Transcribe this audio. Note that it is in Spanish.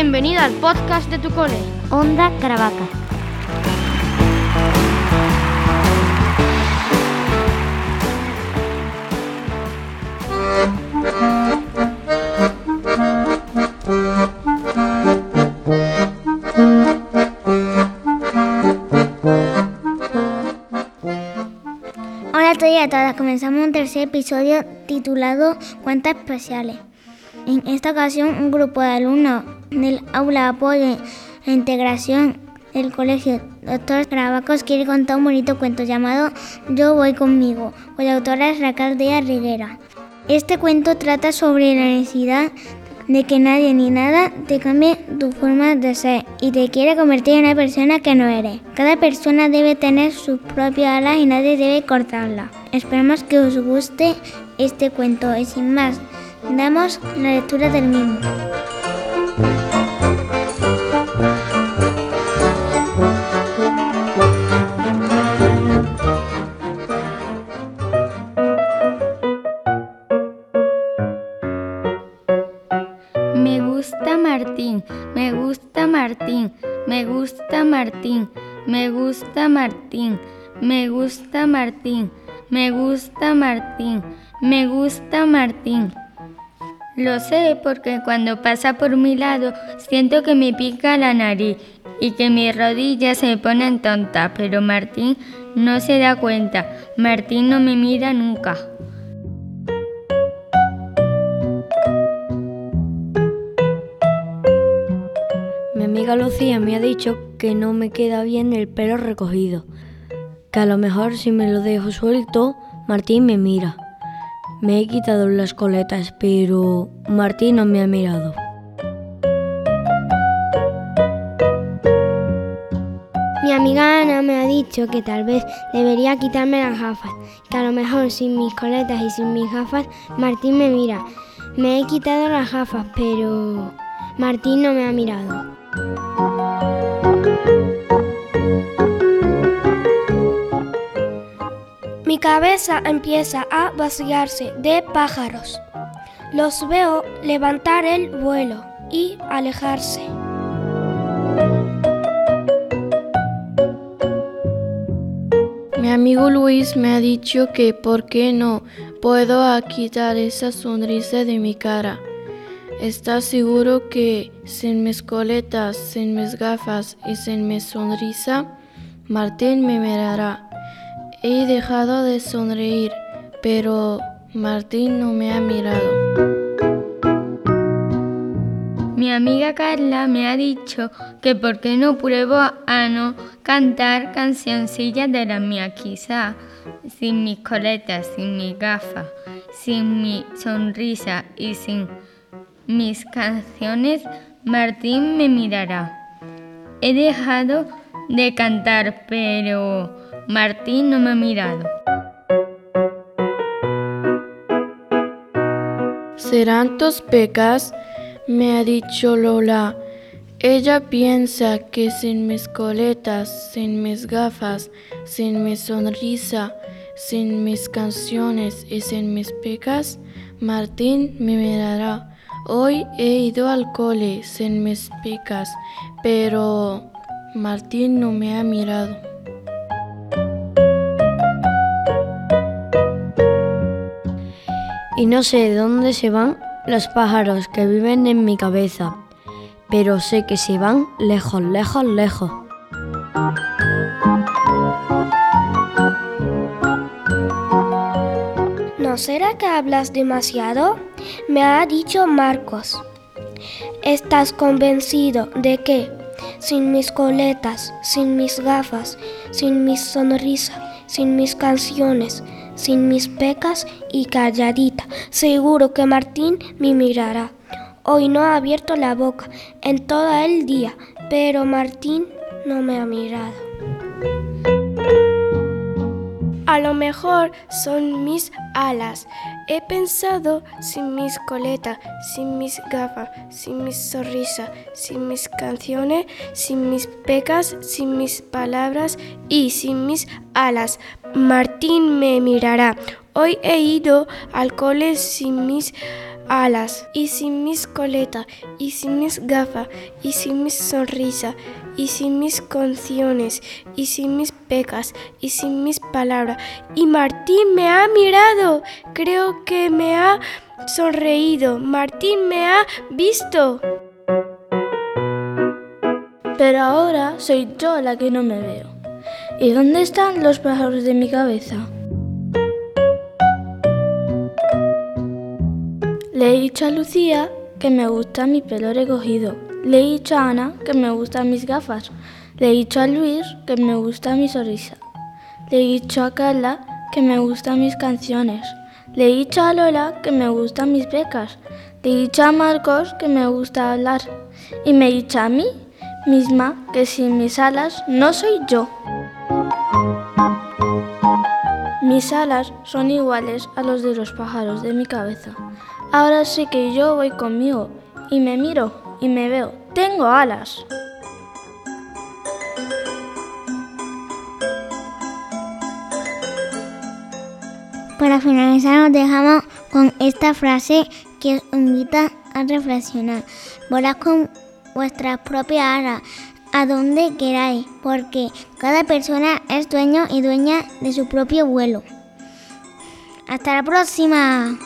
Bienvenida al podcast de tu cole. Onda Caravaca. Hola a todos y a todas, comenzamos un tercer episodio titulado Cuentas Especiales. En esta ocasión, un grupo de alumnos del aula apoyo la integración del colegio Doctor Carabacos quiere contar un bonito cuento llamado Yo voy conmigo, cuya autora es Raquel Díaz Riguera. Este cuento trata sobre la necesidad de que nadie ni nada te cambie tu forma de ser y te quiere convertir en una persona que no eres. Cada persona debe tener sus propias alas y nadie debe cortarlas. Esperamos que os guste este cuento y sin más, damos la lectura del mismo. Me gusta Martín, me gusta Martín, me gusta Martín, me gusta Martín, me gusta Martín, me gusta Martín. Lo sé porque cuando pasa por mi lado siento que me pica la nariz y que mis rodillas se ponen tontas, pero Martín no se da cuenta. Martín no me mira nunca. Amiga Lucía me ha dicho que no me queda bien el pelo recogido, que a lo mejor si me lo dejo suelto, Martín me mira. Me he quitado las coletas, pero Martín no me ha mirado. Mi amiga Ana me ha dicho que tal vez debería quitarme las gafas, que a lo mejor sin mis coletas y sin mis gafas Martín me mira. Me he quitado las gafas, pero Martín no me ha mirado. Mi cabeza empieza a vaciarse de pájaros. Los veo levantar el vuelo y alejarse. Mi amigo Luis me ha dicho que por qué no puedo quitar esa sonrisa de mi cara. ¿Estás seguro que sin mis coletas, sin mis gafas y sin mi sonrisa, Martín me mirará? He dejado de sonreír, pero Martín no me ha mirado. Mi amiga Carla me ha dicho que por qué no pruebo a no cantar cancioncillas de la mía, quizá sin mis coletas, sin mis gafas, sin mi sonrisa y sin mis canciones, Martín me mirará. He dejado de cantar, pero Martín no me ha mirado. ¿Serán tus pecas? Me ha dicho Lola. Ella piensa que sin mis coletas, sin mis gafas, sin mi sonrisa, sin mis canciones y sin mis pecas, Martín me mirará. Hoy he ido al cole sin mis pecas, pero Martín no me ha mirado. Y no sé de dónde se van los pájaros que viven en mi cabeza, pero sé que se van lejos, lejos, lejos. ¿No será que hablas demasiado? Me ha dicho Marcos. ¿Estás convencido de que sin mis coletas, sin mis gafas, sin mi sonrisa, sin mis canciones, sin mis pecas y calladita, seguro que Martín me mirará? Hoy no ha abierto la boca en todo el día, pero Martín no me ha mirado. A lo mejor son mis alas. He pensado sin mis coletas, sin mis gafas, sin mi sonrisa, sin mis canciones, sin mis pecas, sin mis palabras y sin mis alas. Martín me mirará. Hoy he ido al cole sin mis alas, y sin mis coletas, y sin mis gafas, y sin mis sonrisa, y sin mis canciones, y sin mis pecas, y sin mis palabras. Y Martín me ha mirado, creo que me ha sonreído. Martín me ha visto. Pero ahora soy yo la que no me veo. ¿Y dónde están los pájaros de mi cabeza? Le he dicho a Lucía que me gusta mi pelo recogido. Le he dicho a Ana que me gustan mis gafas. Le he dicho a Luis que me gusta mi sonrisa. Le he dicho a Carla que me gustan mis canciones. Le he dicho a Lola que me gustan mis becas. Le he dicho a Marcos que me gusta hablar. Y me he dicho a mí misma que sin mis alas no soy yo. Mis alas son iguales a los de los pájaros de mi cabeza. Ahora sí que yo voy conmigo y me miro y me veo. Tengo alas. Para finalizar nos dejamos con esta frase que os invita a reflexionar. Volad con vuestras propias alas a donde queráis, porque cada persona es dueño y dueña de su propio vuelo. Hasta la próxima.